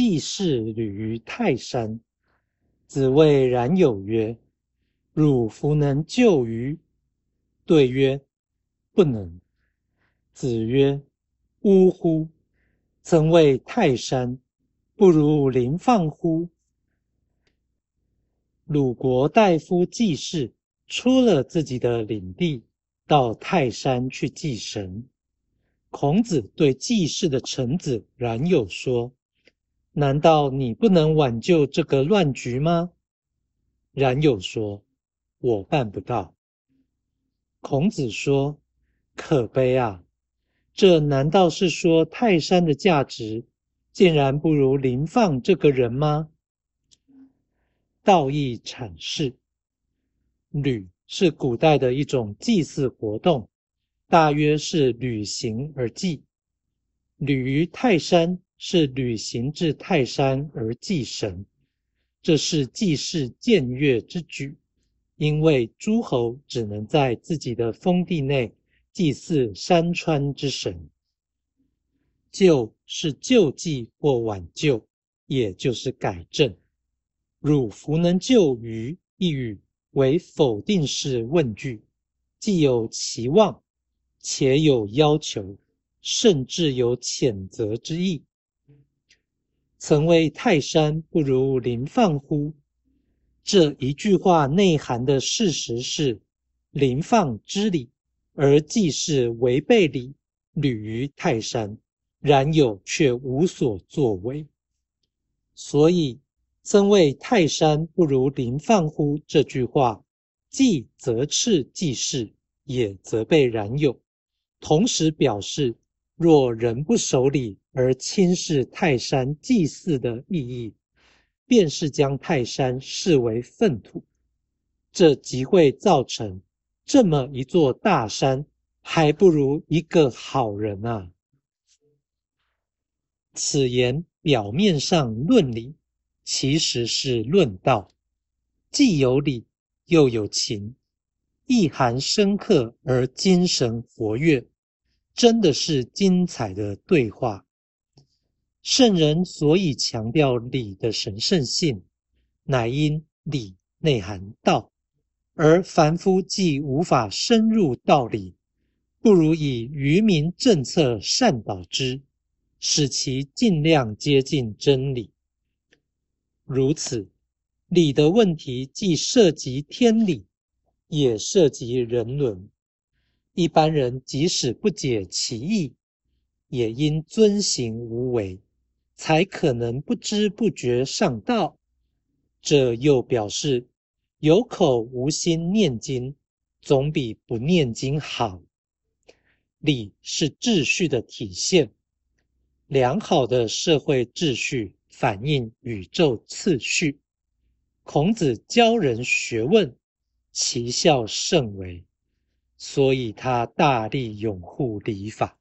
季氏履于泰山。子谓冉有曰：“汝弗能救于？”对曰：“不能。”子曰：“呜呼！曾谓泰山，不如临放乎？”鲁国大夫季氏出了自己的领地，到泰山去祭神。孔子对季氏的臣子冉有说：“难道你不能挽救这个乱局吗？”冉有说：“我办不到。”孔子说：“可悲啊！这难道是说泰山的价值竟然不如林放这个人吗？”道义阐释：旅是古代的一种祭祀活动。大约是旅行而祭，旅于泰山是旅行至泰山而祭神，这是祭祀僭越之举。因为诸侯只能在自己的封地内祭祀山川之神。救是救济或挽救，也就是改正。汝弗能救于一语为否定式问句，既有期望。且有要求，甚至有谴责之意。曾为泰山不如林放乎？这一句话内涵的事实是：林放知礼，而既是违背礼，履于泰山，然有却无所作为。所以，曾为泰山不如林放乎？这句话，既责斥季氏，也责备冉有。同时表示，若人不守礼而轻视泰山祭祀的意义，便是将泰山视为粪土，这即会造成这么一座大山，还不如一个好人啊！此言表面上论理，其实是论道，既有理又有情。意涵深刻而精神活跃，真的是精彩的对话。圣人所以强调礼的神圣性，乃因礼内涵道，而凡夫既无法深入道理，不如以愚民政策善导之，使其尽量接近真理。如此，礼的问题既涉及天理。也涉及人伦，一般人即使不解其意，也因遵行无为，才可能不知不觉上道。这又表示有口无心念经，总比不念经好。礼是秩序的体现，良好的社会秩序反映宇宙次序。孔子教人学问。其效甚微，所以他大力拥护礼法。